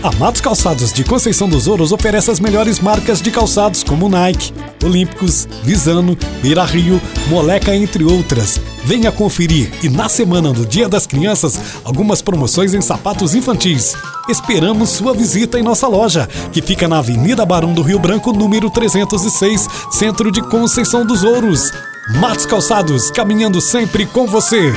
A Matos Calçados de Conceição dos Ouros oferece as melhores marcas de calçados como Nike, Olímpicos, Visano, Beira Rio, Moleca, entre outras. Venha conferir e na semana do Dia das Crianças, algumas promoções em sapatos infantis. Esperamos sua visita em nossa loja, que fica na Avenida Barão do Rio Branco, número 306, centro de Conceição dos Ouros. Matos Calçados, caminhando sempre com você.